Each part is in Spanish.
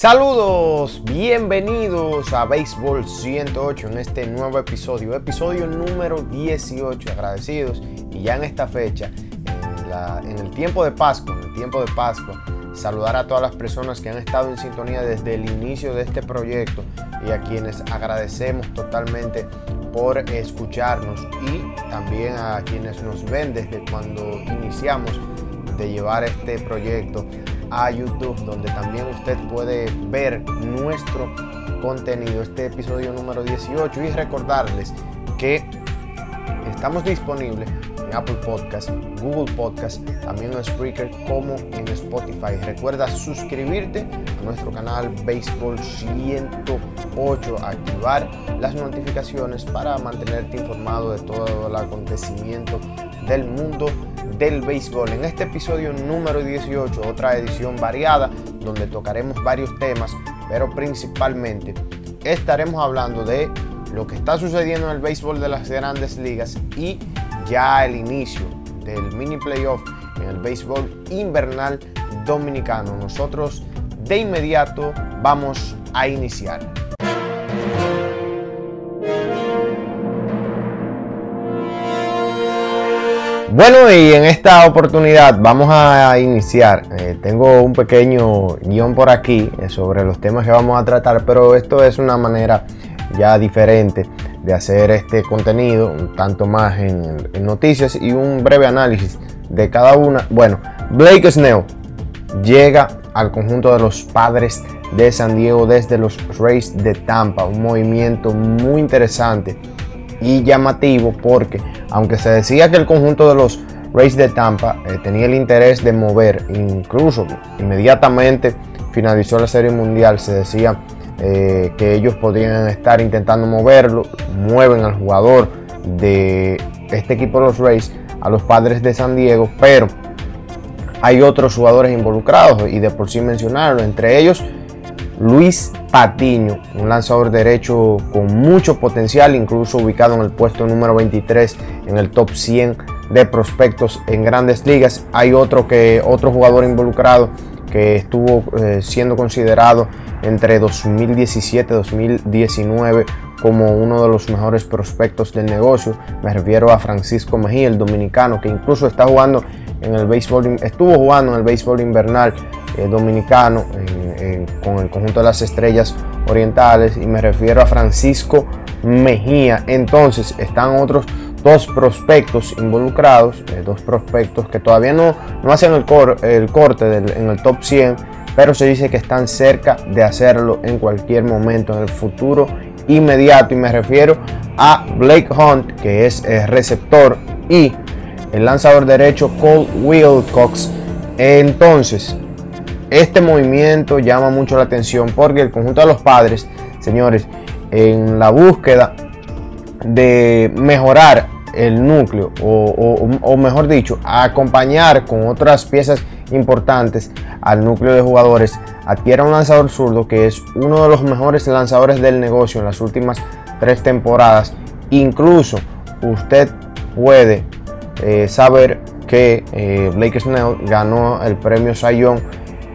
Saludos, bienvenidos a Béisbol 108 en este nuevo episodio, episodio número 18, agradecidos. Y ya en esta fecha, en, el tiempo de Pascua, en el tiempo de Pascua, saludar a todas las personas que han estado en sintonía desde el inicio de este proyecto y a quienes agradecemos totalmente por escucharnos y también a quienes nos ven desde cuando iniciamos de llevar este proyecto a YouTube, donde también usted puede ver nuestro contenido, este episodio número 18 y recordarles que estamos disponibles en Apple Podcast, Google Podcast, también en Spreaker como en Spotify. Recuerda suscribirte a nuestro canal Baseball 108, activar las notificaciones para mantenerte informado de todo el acontecimiento del mundo del béisbol. En este episodio número 18, otra edición variada, donde tocaremos varios temas, pero principalmente estaremos hablando de lo que está sucediendo en el béisbol de las grandes ligas y ya el inicio del mini playoff en el béisbol invernal dominicano. Nosotros de inmediato vamos a iniciar. Bueno, y en esta oportunidad vamos a iniciar. Eh, tengo un pequeño guion por aquí eh, sobre los temas que vamos a tratar, pero esto es una manera ya diferente de hacer este contenido, un tanto más en, noticias y un breve análisis de cada una. Bueno, Blake Snell llega al conjunto de los padres de San Diego desde los Rays de Tampa, un movimiento muy interesante y llamativo porque aunque se decía que el conjunto de los Rays de Tampa eh, tenía el interés de mover, incluso inmediatamente finalizó la Serie Mundial, se decía eh, que ellos podrían estar intentando moverlo, mueven al jugador de este equipo de los Rays a los padres de San Diego, pero hay otros jugadores involucrados y de por sí mencionarlo, entre ellos Luis Patiño, un lanzador derecho con mucho potencial, incluso ubicado en el puesto número 23 en el top 100 de prospectos en grandes ligas. Hay otro, que, otro jugador involucrado que estuvo eh, siendo considerado entre 2017 y 2019 como uno de los mejores prospectos del negocio. Me refiero a Francisco Mejía, el dominicano, que incluso está jugando en el béisbol, estuvo jugando en el béisbol invernal eh, dominicano con el conjunto de las estrellas orientales y me refiero a Francisco Mejía. Entonces están otros dos prospectos involucrados, eh, dos prospectos que todavía no, no hacen el, corte en el top 100, pero se dice que están cerca de hacerlo en cualquier momento en el futuro inmediato y me refiero a Blake Hunt que es el receptor y el lanzador derecho Cole Wilcox entonces este movimiento llama mucho la atención porque el conjunto de los padres, señores, en la búsqueda de mejorar el núcleo, o, mejor dicho, acompañar con otras piezas importantes al núcleo de jugadores, adquiere un lanzador zurdo que es uno de los mejores lanzadores del negocio en las últimas tres temporadas. Incluso usted puede eh, saber que eh, Blake Snell ganó el premio Sayón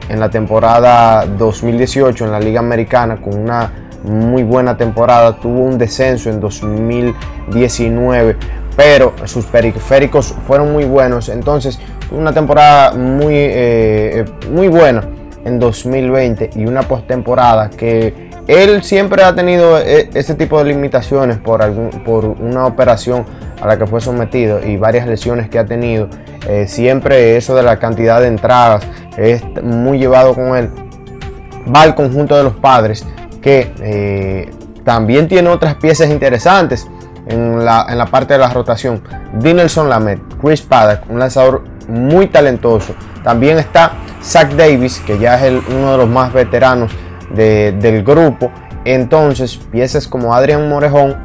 en la temporada 2018 en la Liga Americana con una muy buena temporada, tuvo un descenso en 2019, pero sus periféricos fueron muy buenos, entonces una temporada muy, eh, muy buena en 2020 y una postemporada que él siempre ha tenido eh, ese tipo de limitaciones por, algún, por una operación a la que fue sometido y varias lesiones que ha tenido. Eh, siempre eso de la cantidad de entradas es muy llevado con él. Va al conjunto de los padres que eh, también tiene otras piezas interesantes en la, parte de la rotación. Dinelson Lamet, Chris Paddock, un lanzador muy talentoso. También está Zach Davis, que ya es uno de los más veteranos del grupo. Entonces, piezas como Adrian Morejón,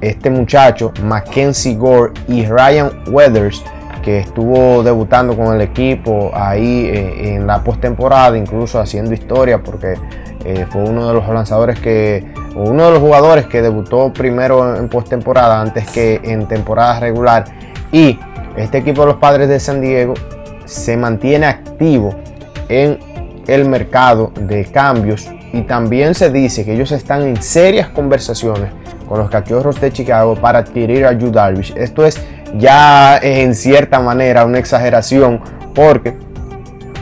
este muchacho, Mackenzie Gore y Ryan Weathers que estuvo debutando con el equipo ahí eh, en la postemporada, incluso haciendo historia porque eh, fue uno de los lanzadores que, uno de los jugadores que debutó primero en postemporada antes que en temporada regular. Y este equipo de los padres de San Diego se mantiene activo en el mercado de cambios y también se dice que ellos están en serias conversaciones con los cachorros de Chicago para adquirir a Yu Darvish. Esto es ya en cierta manera una exageración porque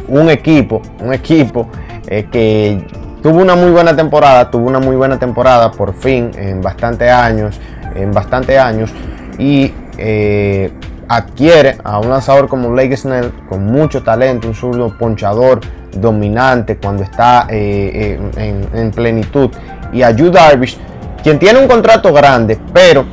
un equipo, un equipo eh, que tuvo una muy buena temporada, tuvo una muy buena temporada por fin en bastantes años, en años y eh, adquiere a un lanzador como Blake Snell con mucho talento, un zurdo ponchador dominante cuando está eh, en, plenitud y a Yu Darvish quien tiene un contrato grande, pero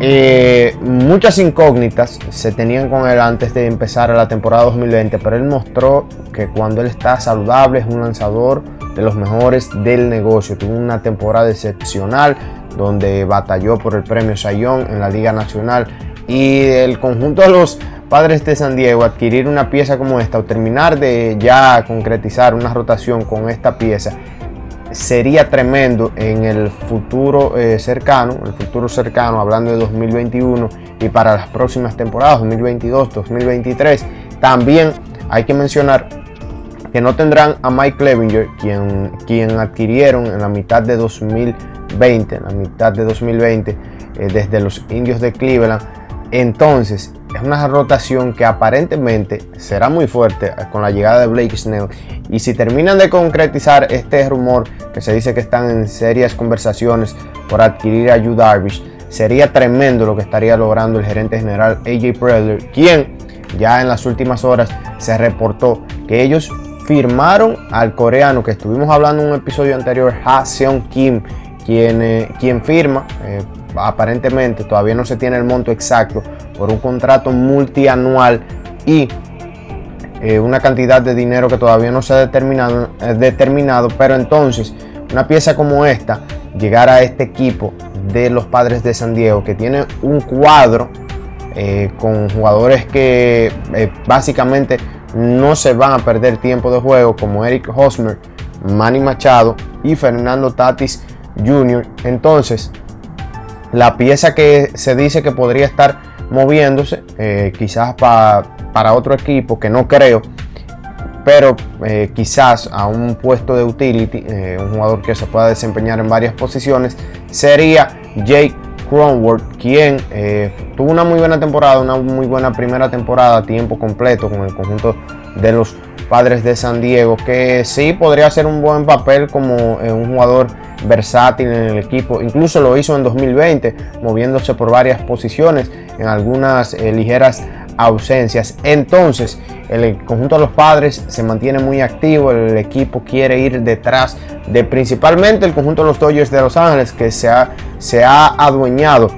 eh, muchas incógnitas se tenían con él antes de empezar la temporada 2020, pero él mostró que cuando él está saludable es un lanzador de los mejores del negocio. Tuvo una temporada excepcional donde batalló por el premio Sayón en la Liga Nacional y el conjunto de los padres de San Diego adquirir una pieza como esta o terminar de ya concretizar una rotación con esta pieza sería tremendo en el futuro eh, cercano, el futuro cercano, hablando de 2021 y para las próximas temporadas, 2022, 2023. También hay que mencionar que no tendrán a Mike Clevinger, quien, quien adquirieron en la mitad de 2020, en la mitad de 2020, eh, desde los indios de Cleveland. Entonces, es una rotación que aparentemente será muy fuerte con la llegada de Blake Snell. Y si terminan de concretizar este rumor que se dice que están en serias conversaciones por adquirir a Yu Darvish, sería tremendo lo que estaría logrando el gerente general AJ Preller, quien ya en las últimas horas se reportó que ellos firmaron al coreano que estuvimos hablando en un episodio anterior, Ha Seon Kim, quien, eh, firma, eh, aparentemente todavía no se tiene el monto exacto, por un contrato multianual y eh, una cantidad de dinero que todavía no se ha determinado, determinado, pero entonces una pieza como esta, llegar a este equipo de los padres de San Diego, que tiene un cuadro eh, con jugadores que eh, básicamente no se van a perder tiempo de juego, como Eric Hosmer, Manny Machado y Fernando Tatis Jr. Entonces, la pieza que se dice que podría estar moviéndose, eh, quizás para otro equipo, que no creo, pero eh, quizás a un puesto de utility, eh, un jugador que se pueda desempeñar en varias posiciones, sería Jake Cronworth, quien tuvo una muy buena temporada, una muy buena primera temporada a tiempo completo con el conjunto de los padres de San Diego, que sí podría hacer un buen papel como un jugador versátil en el equipo. Incluso lo hizo en 2020, moviéndose por varias posiciones en algunas eh, ligeras ausencias. Entonces, el conjunto de los padres se mantiene muy activo, el equipo quiere ir detrás de principalmente el conjunto de los Dodgers de Los Ángeles, que se ha, se ha adueñado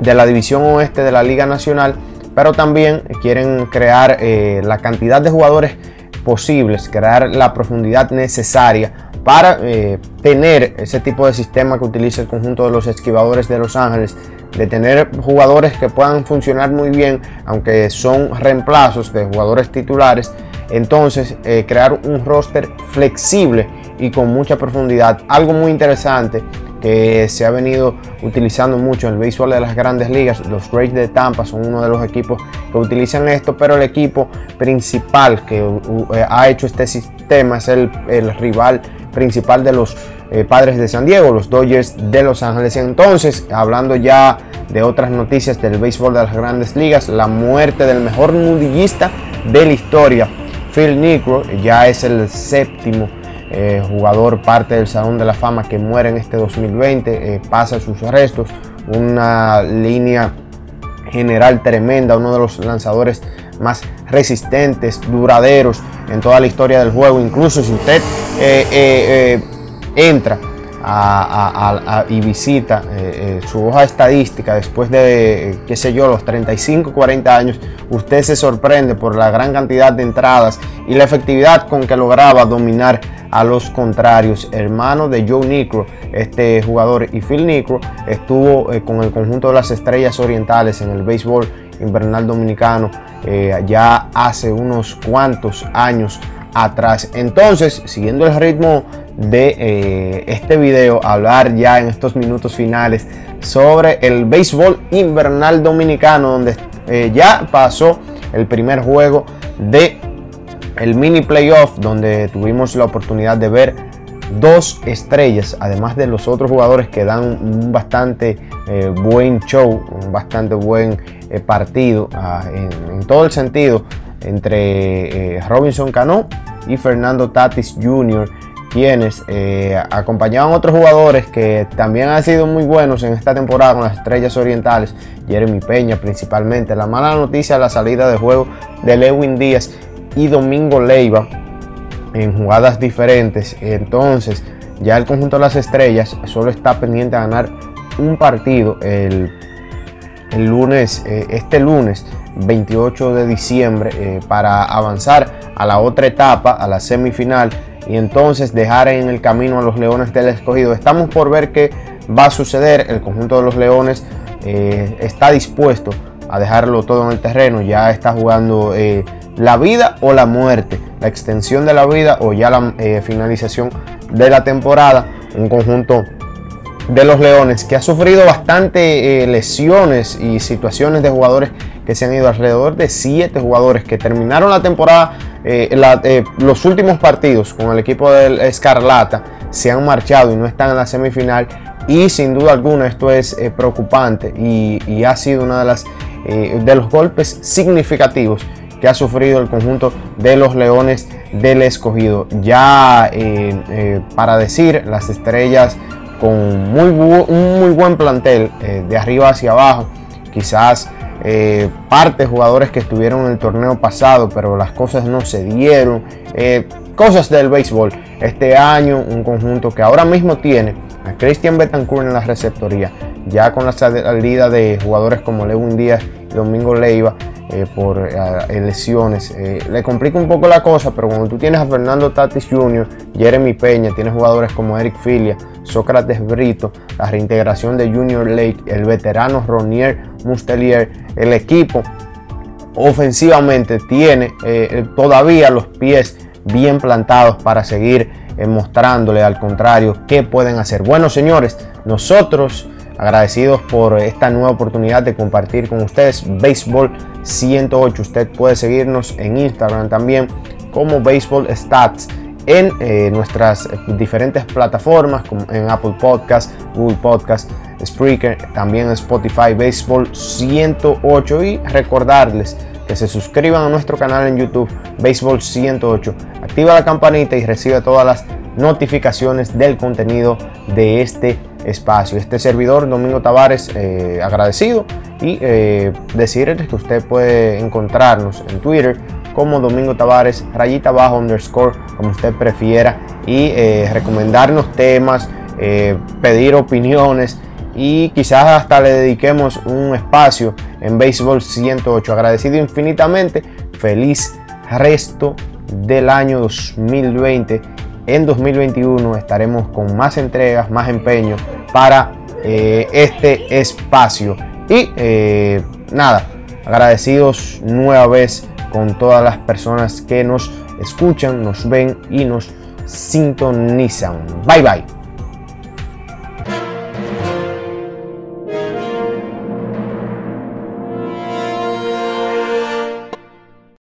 de la división oeste de la Liga Nacional, pero también quieren crear eh, la cantidad de jugadores posibles, crear la profundidad necesaria para eh, tener ese tipo de sistema que utiliza el conjunto de los esquivadores de Los Ángeles, de tener jugadores que puedan funcionar muy bien, aunque son reemplazos de jugadores titulares, entonces eh, crear un roster flexible y con mucha profundidad. Algo muy interesante que se ha venido utilizando mucho en el béisbol de las grandes ligas. Los Rays de Tampa son uno de los equipos que utilizan esto, pero el equipo principal que eh, ha hecho este sistema es el, el rival principal de los eh, padres de San Diego, los Dodgers de Los Ángeles. Entonces, hablando ya de otras noticias del béisbol de las grandes ligas, la muerte del mejor nudillista de la historia, Phil Necro, ya es el séptimo eh, jugador parte del Salón de la Fama que muere en este 2020, eh, pasa sus restos, una línea general tremenda, uno de los lanzadores más resistentes, duraderos en toda la historia del juego. Incluso si usted eh, eh, entra y visita su hoja estadística después de, qué sé yo, los 35, 40 años, usted se sorprende por la gran cantidad de entradas y la efectividad con que lograba dominar a los contrarios. Hermano de Joe Nicro, este jugador, y Phil Nicro estuvo con el conjunto de las estrellas orientales en el béisbol invernal dominicano eh, ya hace unos cuantos años atrás. Entonces, siguiendo el ritmo de eh, este video, hablar ya en estos minutos finales sobre el béisbol invernal dominicano, donde eh, ya pasó el primer juego de el mini playoff donde tuvimos la oportunidad de ver dos estrellas, además de los otros jugadores que dan un bastante eh, buen show, un bastante buen eh, partido ah, en, todo el sentido entre eh, Robinson Cano y Fernando Tatis Jr., quienes acompañaban a otros jugadores que también han sido muy buenos en esta temporada con las estrellas orientales, Jeremy Peña principalmente. La mala noticia, la salida de juego de Lewin Díaz y Domingo Leiva en jugadas diferentes. Entonces, ya el conjunto de las estrellas solo está pendiente a ganar un partido el, el lunes, eh, este lunes 28 de diciembre, eh, para avanzar a la otra etapa, a la semifinal, y entonces dejar en el camino a los Leones del Escogido. Estamos por ver qué va a suceder. El conjunto de los Leones eh, está dispuesto a dejarlo todo en el terreno. Ya está jugando la vida o la muerte, la extensión de la vida o ya la eh, finalización de la temporada. Un conjunto de los Leones que ha sufrido bastante eh, lesiones y situaciones de jugadores que se han ido alrededor de siete jugadores que terminaron la temporada, eh, los últimos partidos con el equipo del Escarlata se han marchado y no están en la semifinal y sin duda alguna esto es preocupante y, y, ha sido una de las de los golpes significativos que ha sufrido el conjunto de los Leones del Escogido. Ya eh, eh, para decir, las estrellas con muy un muy buen plantel eh, de arriba hacia abajo, quizás parte de jugadores que estuvieron en el torneo pasado, pero las cosas no se dieron, cosas del béisbol. Este año un conjunto que ahora mismo tiene a Christian Betancourt en la receptoría, ya con la salida de jugadores como Lewin Díaz y Domingo Leiva, eh, por eh, lesiones. Eh, le complica un poco la cosa, pero cuando tú tienes a Fernando Tatis Jr., Jeremy Peña, tienes jugadores como Eric Filia, Sócrates Brito, la reintegración de Junior Lake, el veterano Ronier Mustelier, el equipo ofensivamente tiene todavía los pies bien plantados para seguir mostrándole al contrario qué pueden hacer. Bueno, señores, nosotros agradecidos por esta nueva oportunidad de compartir con ustedes Béisbol 108. Usted puede seguirnos en Instagram también como Baseball Stats en eh, nuestras diferentes plataformas como en Apple Podcast, Google Podcast, Spreaker, también Spotify Baseball 108 y recordarles que se suscriban a nuestro canal en YouTube Baseball 108. Activa la campanita y recibe todas las notificaciones del contenido de este espacio. Este servidor, Domingo Tavares, eh, agradecido y eh, decirles que usted puede encontrarnos en Twitter como Domingo Tavares, rayita bajo underscore, como usted prefiera, y eh, recomendarnos temas, pedir opiniones y quizás hasta le dediquemos un espacio en Béisbol 108. Agradecido infinitamente, feliz resto del año 2020 en 2021 estaremos con más entregas, más empeño para eh, este espacio. Y eh, nada, agradecidos nueva vez con todas las personas que nos escuchan, nos ven y nos sintonizan. Bye bye.